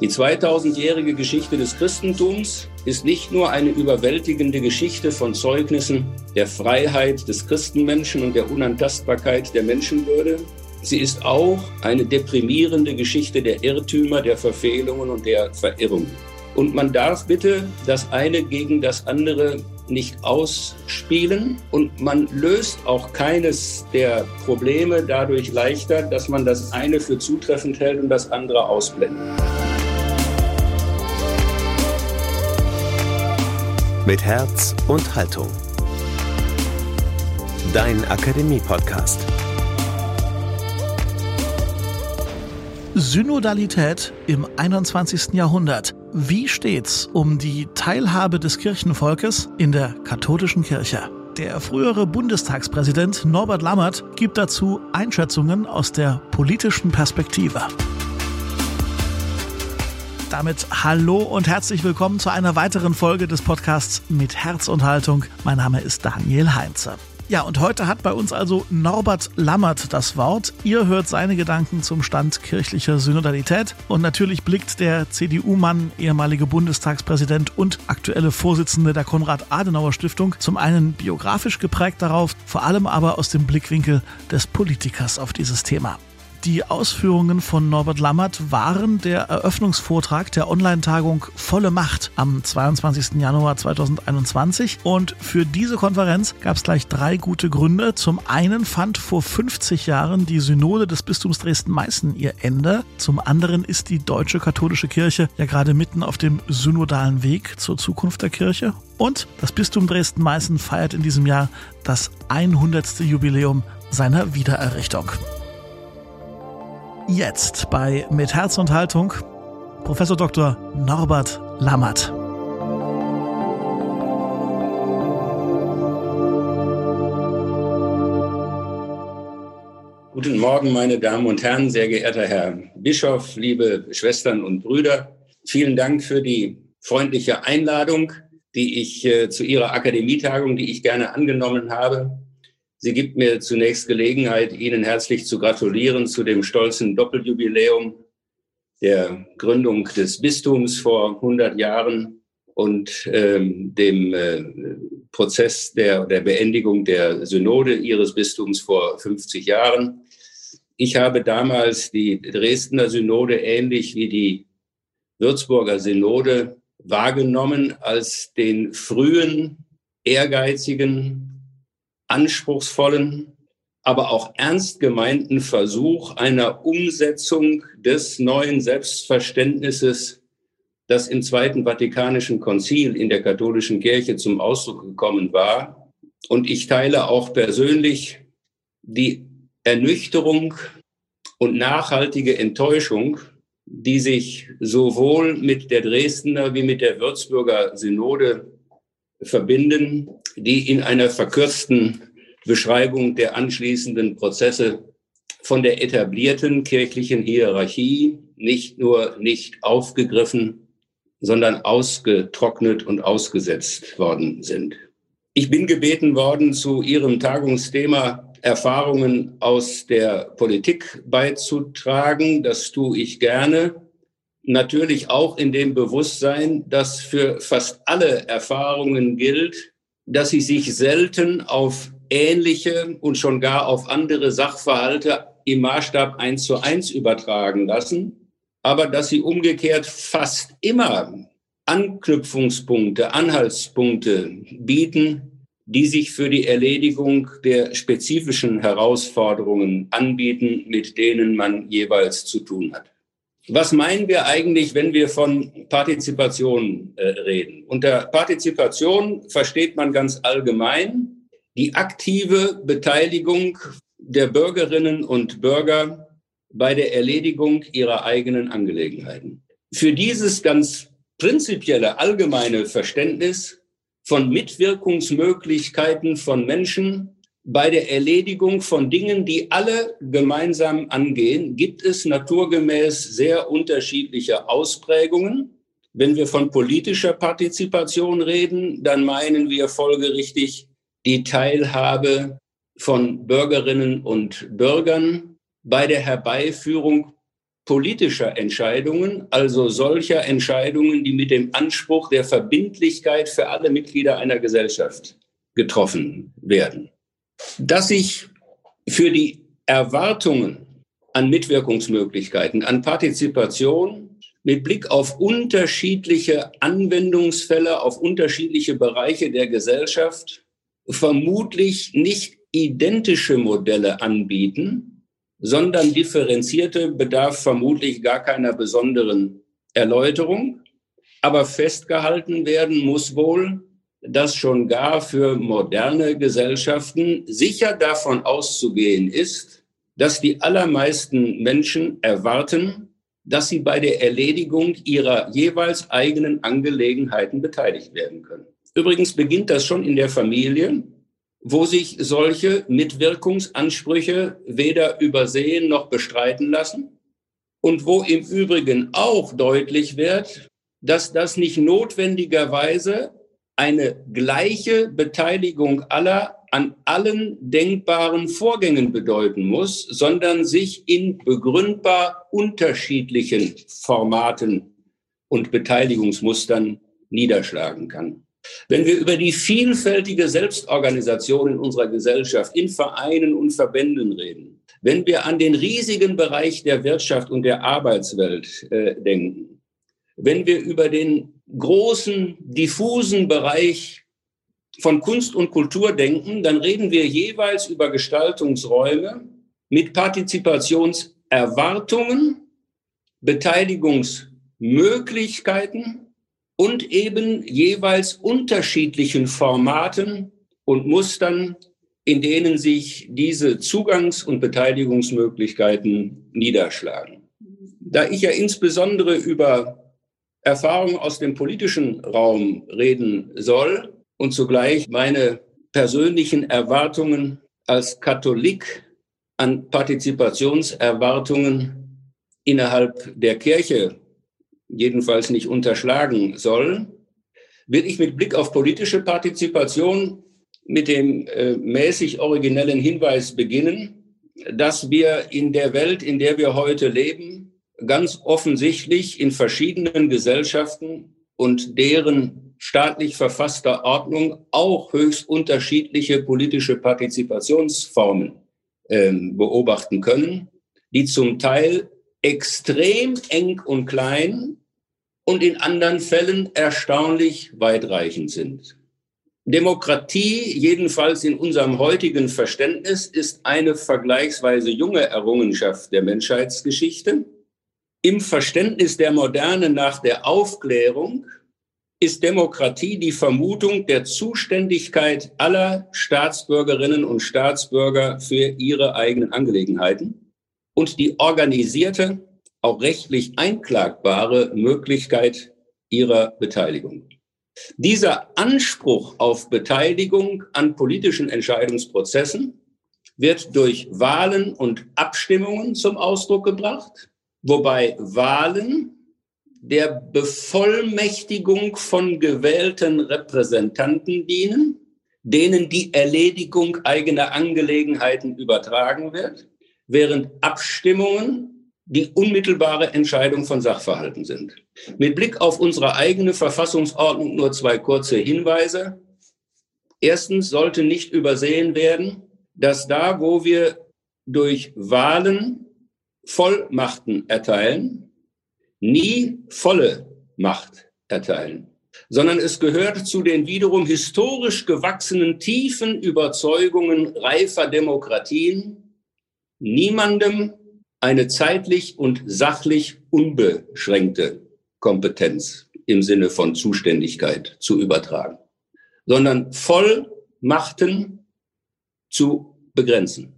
Die 2000-jährige Geschichte des Christentums ist nicht nur eine überwältigende Geschichte von Zeugnissen der Freiheit des Christenmenschen und der Unantastbarkeit der Menschenwürde. Sie ist auch eine deprimierende Geschichte der Irrtümer, der Verfehlungen und der Verirrungen. Und man darf bitte das eine gegen das andere nicht ausspielen und man löst auch keines der Probleme dadurch leichter, dass man das eine für zutreffend hält und das andere ausblendet. Mit Herz und Haltung. Dein Akademie-Podcast. Synodalität im 21. Jahrhundert. Wie steht's um die Teilhabe des Kirchenvolkes in der katholischen Kirche? Der frühere Bundestagspräsident Norbert Lammert gibt dazu Einschätzungen aus der politischen Perspektive. Damit hallo und herzlich willkommen zu einer weiteren Folge des Podcasts mit Herz und Haltung. Mein Name ist Daniel Heinze. Ja, und heute hat bei uns also Norbert Lammert das Wort. Ihr hört seine Gedanken zum Stand kirchlicher Synodalität. Und natürlich blickt der CDU-Mann, ehemalige Bundestagspräsident und aktuelle Vorsitzende der Konrad-Adenauer-Stiftung, zum einen biografisch geprägt darauf, vor allem aber aus dem Blickwinkel des Politikers auf dieses Thema. Die Ausführungen von Norbert Lammert waren der Eröffnungsvortrag der Online-Tagung Volle Macht am 22. Januar 2021. Und für diese Konferenz gab es gleich drei gute Gründe. Zum einen fand vor 50 Jahren die Synode des Bistums Dresden-Meißen ihr Ende. Zum anderen ist die deutsche katholische Kirche ja gerade mitten auf dem synodalen Weg zur Zukunft der Kirche. Und das Bistum Dresden-Meißen feiert in diesem Jahr das 100. Jubiläum seiner Wiedererrichtung. Jetzt bei Mit Herz und Haltung Professor Dr. Norbert Lammert. Guten Morgen, meine Damen und Herren, sehr geehrter Herr Bischof, liebe Schwestern und Brüder. Vielen Dank für die freundliche Einladung, die ich äh, zu Ihrer Akademietagung, die ich gerne angenommen habe. Sie gibt mir zunächst Gelegenheit, Ihnen herzlich zu gratulieren zu dem stolzen Doppeljubiläum der Gründung des Bistums vor 100 Jahren und ähm, dem äh, Prozess der, der Beendigung der Synode Ihres Bistums vor 50 Jahren. Ich habe damals die Dresdner Synode ähnlich wie die Würzburger Synode wahrgenommen als den frühen, ehrgeizigen, anspruchsvollen, aber auch ernst gemeinten Versuch einer Umsetzung des neuen Selbstverständnisses, das im Zweiten Vatikanischen Konzil in der katholischen Kirche zum Ausdruck gekommen war. Und ich teile auch persönlich die Ernüchterung und nachhaltige Enttäuschung, die sich sowohl mit der Dresdner wie mit der Würzburger Synode verbinden, die in einer verkürzten Beschreibung der anschließenden Prozesse von der etablierten kirchlichen Hierarchie nicht nur nicht aufgegriffen, sondern ausgetrocknet und ausgesetzt worden sind. Ich bin gebeten worden, zu Ihrem Tagungsthema Erfahrungen aus der Politik beizutragen. Das tue ich gerne natürlich auch in dem Bewusstsein, dass für fast alle Erfahrungen gilt, dass sie sich selten auf ähnliche und schon gar auf andere Sachverhalte im Maßstab eins zu eins übertragen lassen, aber dass sie umgekehrt fast immer Anknüpfungspunkte, Anhaltspunkte bieten, die sich für die Erledigung der spezifischen Herausforderungen anbieten, mit denen man jeweils zu tun hat. Was meinen wir eigentlich, wenn wir von Partizipation äh, reden? Unter Partizipation versteht man ganz allgemein die aktive Beteiligung der Bürgerinnen und Bürger bei der Erledigung ihrer eigenen Angelegenheiten. Für dieses ganz prinzipielle allgemeine Verständnis von Mitwirkungsmöglichkeiten von Menschen bei der Erledigung von Dingen, die alle gemeinsam angehen, gibt es naturgemäß sehr unterschiedliche Ausprägungen. Wenn wir von politischer Partizipation reden, dann meinen wir folgerichtig die Teilhabe von Bürgerinnen und Bürgern bei der Herbeiführung politischer Entscheidungen, also solcher Entscheidungen, die mit dem Anspruch der Verbindlichkeit für alle Mitglieder einer Gesellschaft getroffen werden. Dass sich für die Erwartungen an Mitwirkungsmöglichkeiten, an Partizipation mit Blick auf unterschiedliche Anwendungsfälle, auf unterschiedliche Bereiche der Gesellschaft vermutlich nicht identische Modelle anbieten, sondern differenzierte bedarf vermutlich gar keiner besonderen Erläuterung. Aber festgehalten werden muss wohl, dass schon gar für moderne Gesellschaften sicher davon auszugehen ist, dass die allermeisten Menschen erwarten, dass sie bei der Erledigung ihrer jeweils eigenen Angelegenheiten beteiligt werden können. Übrigens beginnt das schon in der Familie, wo sich solche Mitwirkungsansprüche weder übersehen noch bestreiten lassen und wo im Übrigen auch deutlich wird, dass das nicht notwendigerweise eine gleiche Beteiligung aller an allen denkbaren Vorgängen bedeuten muss, sondern sich in begründbar unterschiedlichen Formaten und Beteiligungsmustern niederschlagen kann. Wenn wir über die vielfältige Selbstorganisation in unserer Gesellschaft, in Vereinen und Verbänden reden, wenn wir an den riesigen Bereich der Wirtschaft und der Arbeitswelt äh, denken, wenn wir über den großen, diffusen Bereich von Kunst und Kultur denken, dann reden wir jeweils über Gestaltungsräume mit Partizipationserwartungen, Beteiligungsmöglichkeiten und eben jeweils unterschiedlichen Formaten und Mustern, in denen sich diese Zugangs- und Beteiligungsmöglichkeiten niederschlagen. Da ich ja insbesondere über Erfahrungen aus dem politischen Raum reden soll, und zugleich meine persönlichen Erwartungen als Katholik an Partizipationserwartungen innerhalb der Kirche jedenfalls nicht unterschlagen soll, will ich mit Blick auf politische Partizipation mit dem äh, mäßig originellen Hinweis beginnen, dass wir in der Welt, in der wir heute leben, ganz offensichtlich in verschiedenen Gesellschaften und deren staatlich verfasster Ordnung auch höchst unterschiedliche politische Partizipationsformen ähm, beobachten können, die zum Teil extrem eng und klein und in anderen Fällen erstaunlich weitreichend sind. Demokratie, jedenfalls in unserem heutigen Verständnis, ist eine vergleichsweise junge Errungenschaft der Menschheitsgeschichte. Im Verständnis der Moderne nach der Aufklärung ist Demokratie die Vermutung der Zuständigkeit aller Staatsbürgerinnen und Staatsbürger für ihre eigenen Angelegenheiten und die organisierte, auch rechtlich einklagbare Möglichkeit ihrer Beteiligung. Dieser Anspruch auf Beteiligung an politischen Entscheidungsprozessen wird durch Wahlen und Abstimmungen zum Ausdruck gebracht, wobei Wahlen der Bevollmächtigung von gewählten Repräsentanten dienen, denen die Erledigung eigener Angelegenheiten übertragen wird, während Abstimmungen die unmittelbare Entscheidung von Sachverhalten sind. Mit Blick auf unsere eigene Verfassungsordnung nur zwei kurze Hinweise. Erstens sollte nicht übersehen werden, dass da, wo wir durch Wahlen Vollmachten erteilen, nie volle Macht erteilen, sondern es gehört zu den wiederum historisch gewachsenen tiefen Überzeugungen reifer Demokratien, niemandem eine zeitlich und sachlich unbeschränkte Kompetenz im Sinne von Zuständigkeit zu übertragen, sondern Vollmachten zu begrenzen,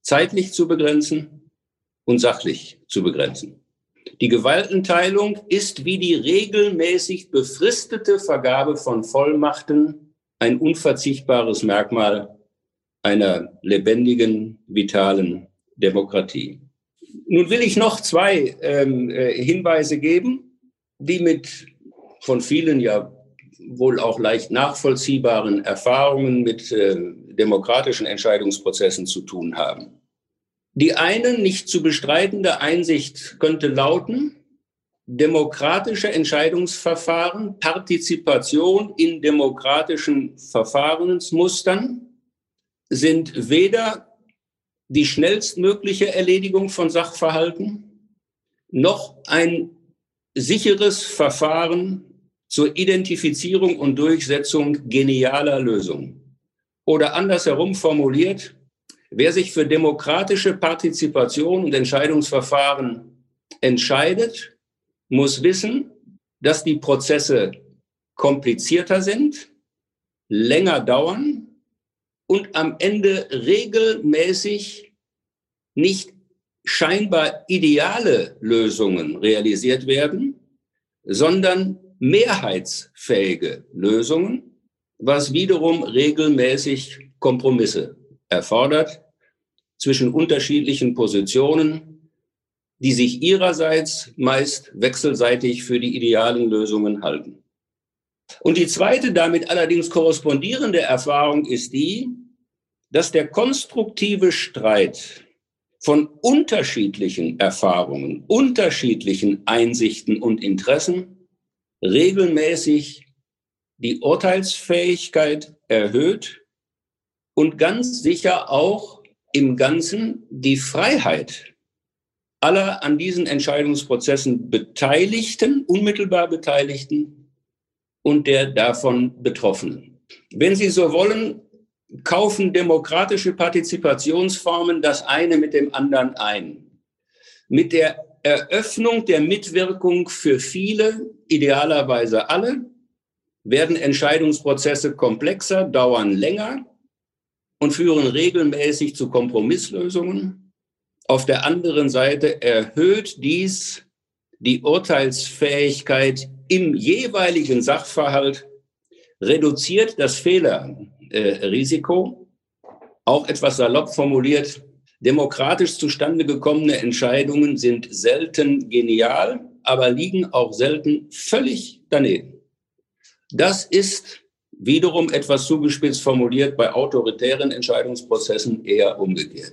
zeitlich zu begrenzen und sachlich zu begrenzen. Die Gewaltenteilung ist wie die regelmäßig befristete Vergabe von Vollmachten ein unverzichtbares Merkmal einer lebendigen, vitalen Demokratie. Nun will ich noch zwei ähm, äh, Hinweise geben, die mit von vielen ja wohl auch leicht nachvollziehbaren Erfahrungen mit äh, demokratischen Entscheidungsprozessen zu tun haben. Die eine nicht zu bestreitende Einsicht könnte lauten, demokratische Entscheidungsverfahren, Partizipation in demokratischen Verfahrensmustern sind weder die schnellstmögliche Erledigung von Sachverhalten noch ein sicheres Verfahren zur Identifizierung und Durchsetzung genialer Lösungen. Oder andersherum formuliert, wer sich für demokratische Partizipation und Entscheidungsverfahren entscheidet, muss wissen, dass die Prozesse komplizierter sind, länger dauern und am Ende regelmäßig nicht scheinbar ideale Lösungen realisiert werden, sondern mehrheitsfähige Lösungen, was wiederum regelmäßig Kompromisse erfordert zwischen unterschiedlichen Positionen, die sich ihrerseits meist wechselseitig für die idealen Lösungen halten. Und die zweite damit allerdings korrespondierende Erfahrung ist die, dass der konstruktive Streit von unterschiedlichen Erfahrungen, unterschiedlichen Einsichten und Interessen regelmäßig die Urteilsfähigkeit erhöht und ganz sicher auch im Ganzen die Freiheit aller an diesen Entscheidungsprozessen Beteiligten, unmittelbar Beteiligten und der davon Betroffenen. Wenn Sie so wollen, kaufen demokratische Partizipationsformen das eine mit dem anderen ein. Mit der Eröffnung der Mitwirkung für viele, idealerweise alle, werden Entscheidungsprozesse komplexer, dauern länger und führen regelmäßig zu Kompromisslösungen. Auf der anderen Seite erhöht dies die Urteilsfähigkeit im jeweiligen Sachverhalt, reduziert das Fehlerrisiko, auch etwas salopp formuliert, demokratisch zustande gekommene Entscheidungen sind selten genial, aber liegen auch selten völlig daneben. Das ist wiederum etwas zugespitzt formuliert bei autoritären Entscheidungsprozessen eher umgekehrt.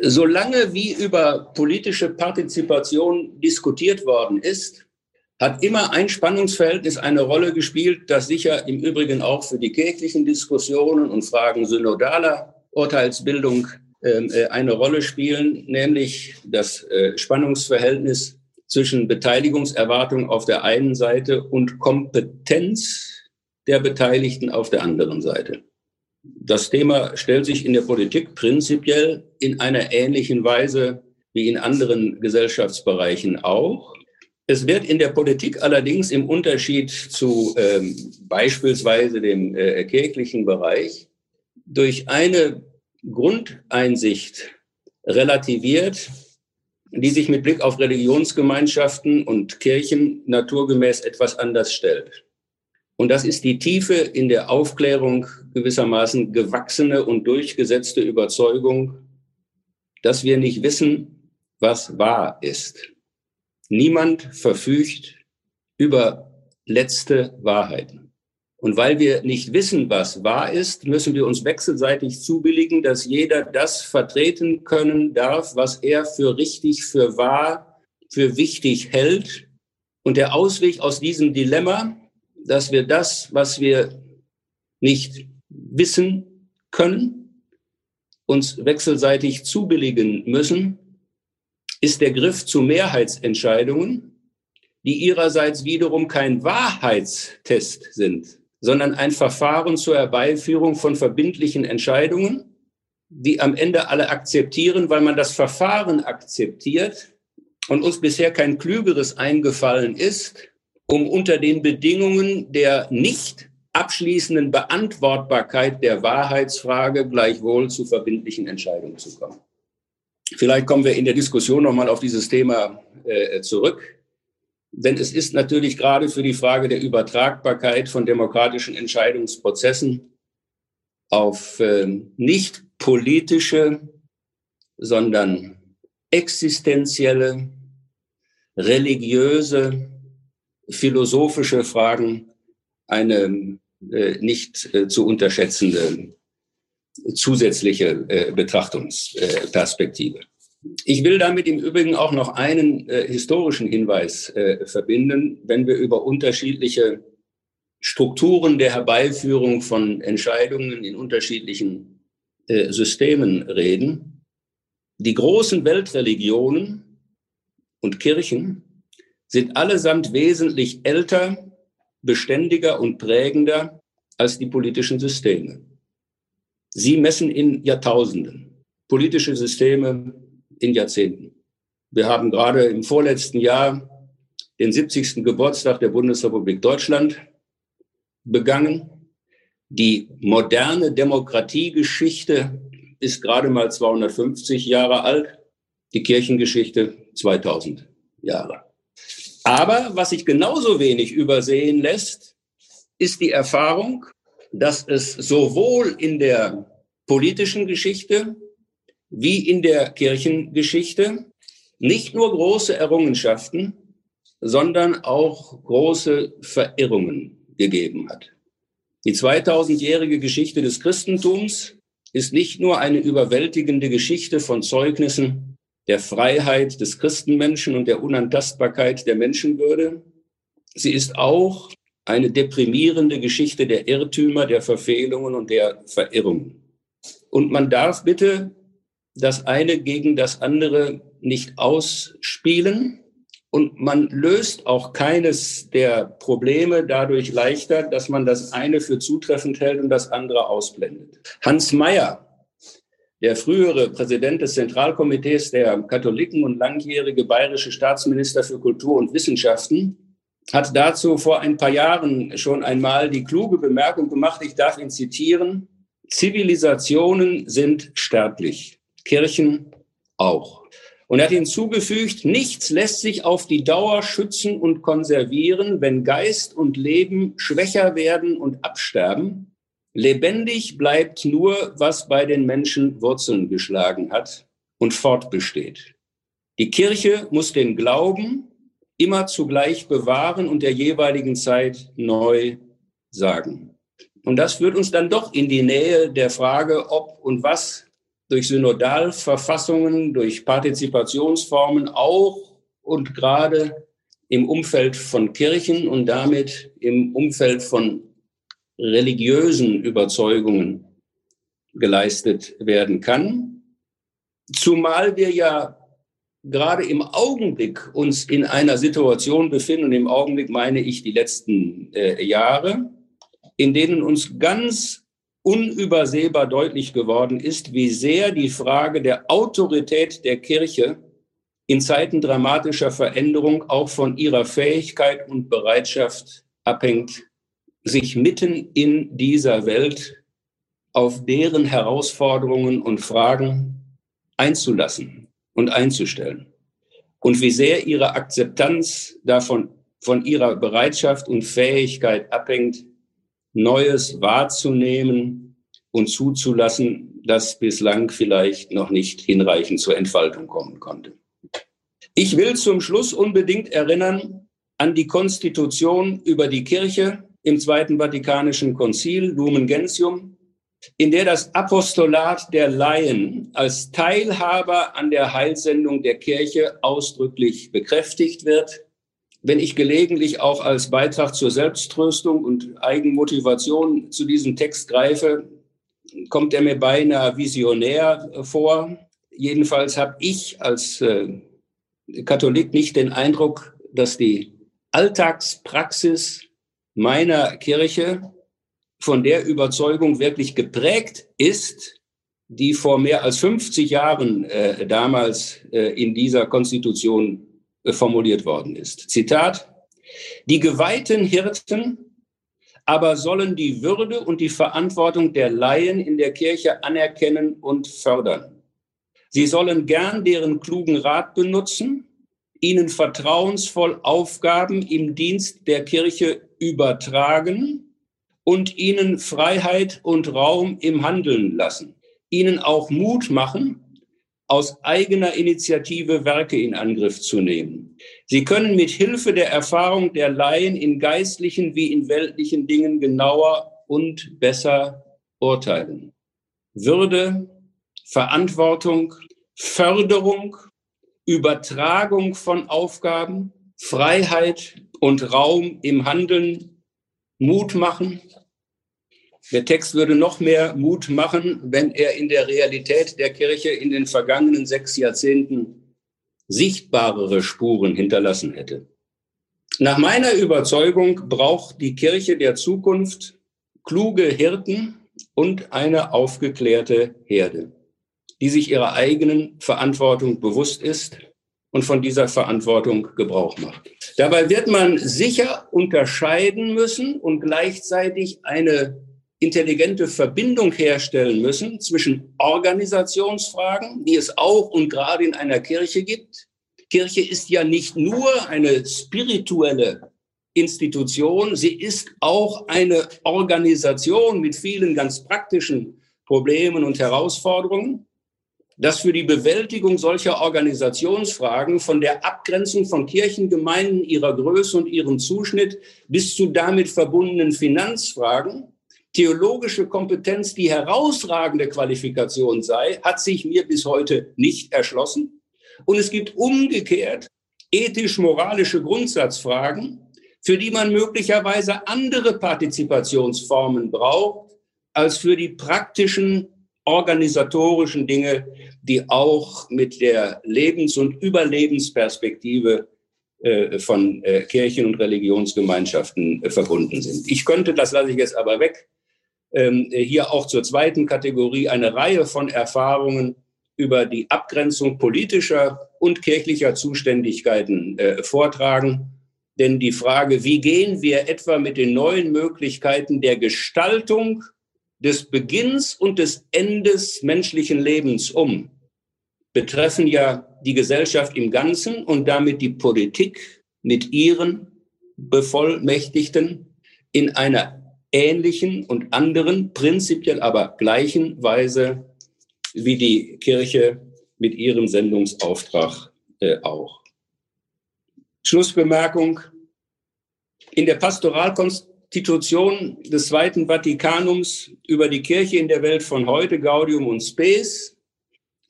Solange wie über politische Partizipation diskutiert worden ist, hat immer ein Spannungsverhältnis eine Rolle gespielt, das sicher im Übrigen auch für die kirchlichen Diskussionen und Fragen synodaler Urteilsbildung ähm, äh, eine Rolle spielen, nämlich das äh, Spannungsverhältnis zwischen Beteiligungserwartung auf der einen Seite und Kompetenz der Beteiligten auf der anderen Seite. Das Thema stellt sich in der Politik prinzipiell in einer ähnlichen Weise wie in anderen Gesellschaftsbereichen auch. Es wird in der Politik allerdings im Unterschied zu ähm, beispielsweise dem äh, kirchlichen Bereich durch eine Grundeinsicht relativiert, die sich mit Blick auf Religionsgemeinschaften und Kirchen naturgemäß etwas anders stellt. Und das ist die tiefe in der Aufklärung gewissermaßen gewachsene und durchgesetzte Überzeugung, dass wir nicht wissen, was wahr ist. Niemand verfügt über letzte Wahrheiten. Und weil wir nicht wissen, was wahr ist, müssen wir uns wechselseitig zubilligen, dass jeder das vertreten können darf, was er für richtig, für wahr, für wichtig hält. Und der Ausweg aus diesem Dilemma dass wir das, was wir nicht wissen können, uns wechselseitig zubilligen müssen, ist der Griff zu Mehrheitsentscheidungen, die ihrerseits wiederum kein Wahrheitstest sind, sondern ein Verfahren zur Herbeiführung von verbindlichen Entscheidungen, die am Ende alle akzeptieren, weil man das Verfahren akzeptiert und uns bisher kein Klügeres eingefallen ist, um unter den Bedingungen der nicht abschließenden Beantwortbarkeit der Wahrheitsfrage gleichwohl zu verbindlichen Entscheidungen zu kommen. Vielleicht kommen wir in der Diskussion nochmal auf dieses Thema äh, zurück. Denn es ist natürlich gerade für die Frage der Übertragbarkeit von demokratischen Entscheidungsprozessen auf äh, nicht politische, sondern existenzielle, religiöse, philosophische Fragen eine äh, nicht äh, zu unterschätzende zusätzliche äh, Betrachtungsperspektive. Ich will damit im Übrigen auch noch einen äh, historischen Hinweis äh, verbinden, wenn wir über unterschiedliche Strukturen der Herbeiführung von Entscheidungen in unterschiedlichen äh, Systemen reden. Die großen Weltreligionen und Kirchen sind allesamt wesentlich älter, beständiger und prägender als die politischen Systeme. Sie messen in Jahrtausenden, politische Systeme in Jahrzehnten. Wir haben gerade im vorletzten Jahr den 70. Geburtstag der Bundesrepublik Deutschland begangen. Die moderne Demokratiegeschichte ist gerade mal 250 Jahre alt, die Kirchengeschichte 2000 Jahre. Aber was sich genauso wenig übersehen lässt, ist die Erfahrung, dass es sowohl in der politischen Geschichte wie in der Kirchengeschichte nicht nur große Errungenschaften, sondern auch große Verirrungen gegeben hat. Die 2000-jährige Geschichte des Christentums ist nicht nur eine überwältigende Geschichte von Zeugnissen der Freiheit des Christenmenschen und der Unantastbarkeit der Menschenwürde. Sie ist auch eine deprimierende Geschichte der Irrtümer, der Verfehlungen und der Verirrungen. Und man darf bitte das eine gegen das andere nicht ausspielen. Und man löst auch keines der Probleme dadurch leichter, dass man das eine für zutreffend hält und das andere ausblendet. Hans Mayer, der frühere Präsident des Zentralkomitees der Katholiken und langjährige bayerische Staatsminister für Kultur und Wissenschaften, hat dazu vor ein paar Jahren schon einmal die kluge Bemerkung gemacht, ich darf ihn zitieren, Zivilisationen sind sterblich, Kirchen auch. Und er hat hinzugefügt, nichts lässt sich auf die Dauer schützen und konservieren, wenn Geist und Leben schwächer werden und absterben. Lebendig bleibt nur, was bei den Menschen Wurzeln geschlagen hat und fortbesteht. Die Kirche muss den Glauben immer zugleich bewahren und der jeweiligen Zeit neu sagen. Und das führt uns dann doch in die Nähe der Frage, ob und was durch Synodalverfassungen, durch Partizipationsformen auch und gerade im Umfeld von Kirchen und damit im Umfeld von religiösen Überzeugungen geleistet werden kann. Zumal wir ja gerade im Augenblick uns in einer Situation befinden, und im Augenblick meine ich die letzten äh, Jahre, in denen uns ganz unübersehbar deutlich geworden ist, wie sehr die Frage der Autorität der Kirche in Zeiten dramatischer Veränderung auch von ihrer Fähigkeit und Bereitschaft abhängt, sich mitten in dieser Welt auf deren Herausforderungen und Fragen einzulassen und einzustellen. Und wie sehr ihre Akzeptanz davon von ihrer Bereitschaft und Fähigkeit abhängt, Neues wahrzunehmen und zuzulassen, das bislang vielleicht noch nicht hinreichend zur Entfaltung kommen konnte. Ich will zum Schluss unbedingt erinnern an die Konstitution über die Kirche im Zweiten Vatikanischen Konzil, Lumen Gentium, in der das Apostolat der Laien als Teilhaber an der Heilsendung der Kirche ausdrücklich bekräftigt wird wenn ich gelegentlich auch als Beitrag zur Selbsttröstung und Eigenmotivation zu diesem Text greife, kommt er mir beinahe visionär vor. Jedenfalls habe ich als äh, Katholik nicht den Eindruck, dass die Alltagspraxis meiner Kirche von der Überzeugung wirklich geprägt ist, die vor mehr als 50 Jahren äh, damals äh, in dieser Konstitution formuliert worden ist. Zitat, die geweihten Hirten aber sollen die Würde und die Verantwortung der Laien in der Kirche anerkennen und fördern. Sie sollen gern deren klugen Rat benutzen, ihnen vertrauensvoll Aufgaben im Dienst der Kirche übertragen und ihnen Freiheit und Raum im Handeln lassen, ihnen auch Mut machen, aus eigener Initiative Werke in Angriff zu nehmen. Sie können mit Hilfe der Erfahrung der Laien in geistlichen wie in weltlichen Dingen genauer und besser urteilen. Würde, Verantwortung, Förderung, Übertragung von Aufgaben, Freiheit und Raum im Handeln, Mut machen. Der Text würde noch mehr Mut machen, wenn er in der Realität der Kirche in den vergangenen sechs Jahrzehnten sichtbarere Spuren hinterlassen hätte. Nach meiner Überzeugung braucht die Kirche der Zukunft kluge Hirten und eine aufgeklärte Herde, die sich ihrer eigenen Verantwortung bewusst ist und von dieser Verantwortung Gebrauch macht. Dabei wird man sicher unterscheiden müssen und gleichzeitig eine intelligente Verbindung herstellen müssen zwischen Organisationsfragen, die es auch und gerade in einer Kirche gibt, Kirche ist ja nicht nur eine spirituelle Institution, sie ist auch eine Organisation mit vielen ganz praktischen Problemen und Herausforderungen, dass für die Bewältigung solcher Organisationsfragen von der Abgrenzung von Kirchengemeinden, ihrer Größe und ihrem Zuschnitt bis zu damit verbundenen Finanzfragen theologische Kompetenz die herausragende Qualifikation sei, hat sich mir bis heute nicht erschlossen. Und es gibt umgekehrt ethisch-moralische Grundsatzfragen, für die man möglicherweise andere Partizipationsformen braucht als für die praktischen organisatorischen Dinge, die auch mit der Lebens- und Überlebensperspektive äh, von äh, Kirchen und Religionsgemeinschaften äh, verbunden sind. Ich könnte, das lasse ich jetzt aber weg, ähm, hier auch zur zweiten Kategorie eine Reihe von Erfahrungen über die Abgrenzung politischer und kirchlicher Zuständigkeiten äh, vortragen. Denn die Frage, wie gehen wir etwa mit den neuen Möglichkeiten der Gestaltung des Beginns und des Endes menschlichen Lebens um, betreffen ja die Gesellschaft im Ganzen und damit die Politik mit ihren Bevollmächtigten in einer ähnlichen und anderen, prinzipiell aber gleichen Weise wie die Kirche mit ihrem Sendungsauftrag äh, auch. Schlussbemerkung. In der Pastoralkonstitution des Zweiten Vatikanums über die Kirche in der Welt von heute, Gaudium und Spes,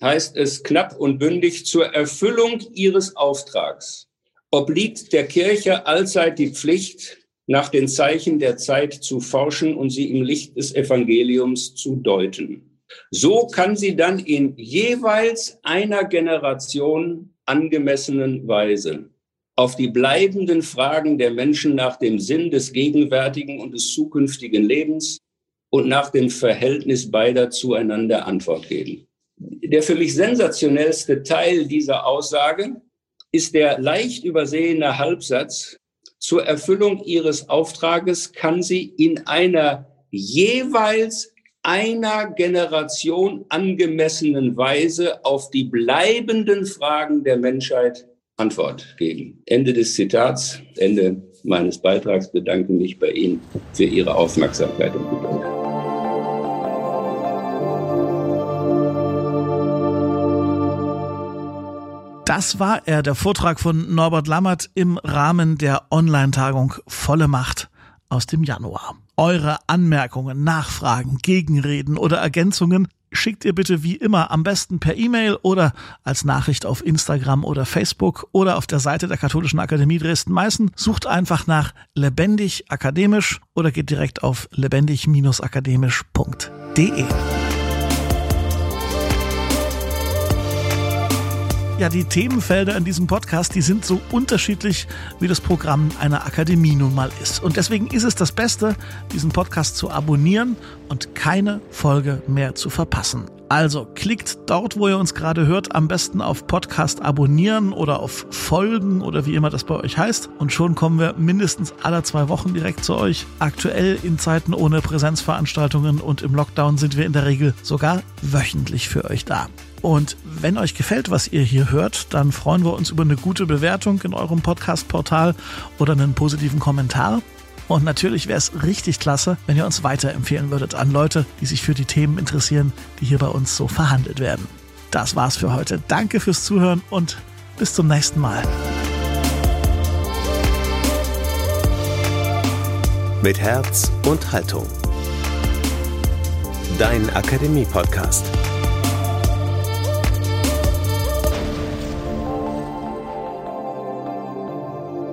heißt es knapp und bündig, zur Erfüllung ihres Auftrags obliegt der Kirche allzeit die Pflicht, nach den Zeichen der Zeit zu forschen und sie im Licht des Evangeliums zu deuten. So kann sie dann in jeweils einer Generation angemessenen Weise auf die bleibenden Fragen der Menschen nach dem Sinn des gegenwärtigen und des zukünftigen Lebens und nach dem Verhältnis beider zueinander Antwort geben. Der für mich sensationellste Teil dieser Aussage ist der leicht übersehene Halbsatz, zur Erfüllung ihres Auftrages kann sie in einer jeweils einer Generation angemessenen Weise auf die bleibenden Fragen der Menschheit Antwort geben. Ende des Zitats, Ende meines Beitrags bedanke mich bei Ihnen für Ihre Aufmerksamkeit und Geduld. Das war er, der Vortrag von Norbert Lammert im Rahmen der Online-Tagung Volle Macht aus dem Januar. Eure Anmerkungen, Nachfragen, Gegenreden oder Ergänzungen schickt ihr bitte wie immer am besten per E-Mail oder als Nachricht auf Instagram oder Facebook oder auf der Seite der Katholischen Akademie Dresden-Meißen. Sucht einfach nach lebendig akademisch oder geht direkt auf lebendig-akademisch.de. Ja, die Themenfelder in diesem Podcast, die sind so unterschiedlich, wie das Programm einer Akademie nun mal ist. Und deswegen ist es das Beste, diesen Podcast zu abonnieren und keine Folge mehr zu verpassen. Also klickt dort, wo ihr uns gerade hört, am besten auf Podcast abonnieren oder auf Folgen oder wie immer das bei euch heißt. Und schon kommen wir mindestens alle zwei Wochen direkt zu euch. Aktuell in Zeiten ohne Präsenzveranstaltungen und im Lockdown sind wir in der Regel sogar wöchentlich für euch da. Und wenn euch gefällt, was ihr hier hört, dann freuen wir uns über eine gute Bewertung in eurem Podcast-Portal oder einen positiven Kommentar. Und natürlich wäre es richtig klasse, wenn ihr uns weiterempfehlen würdet an Leute, die sich für die Themen interessieren, die hier bei uns so verhandelt werden. Das war's für heute. Danke fürs Zuhören und bis zum nächsten Mal. Mit Herz und Haltung dein Akademie-Podcast.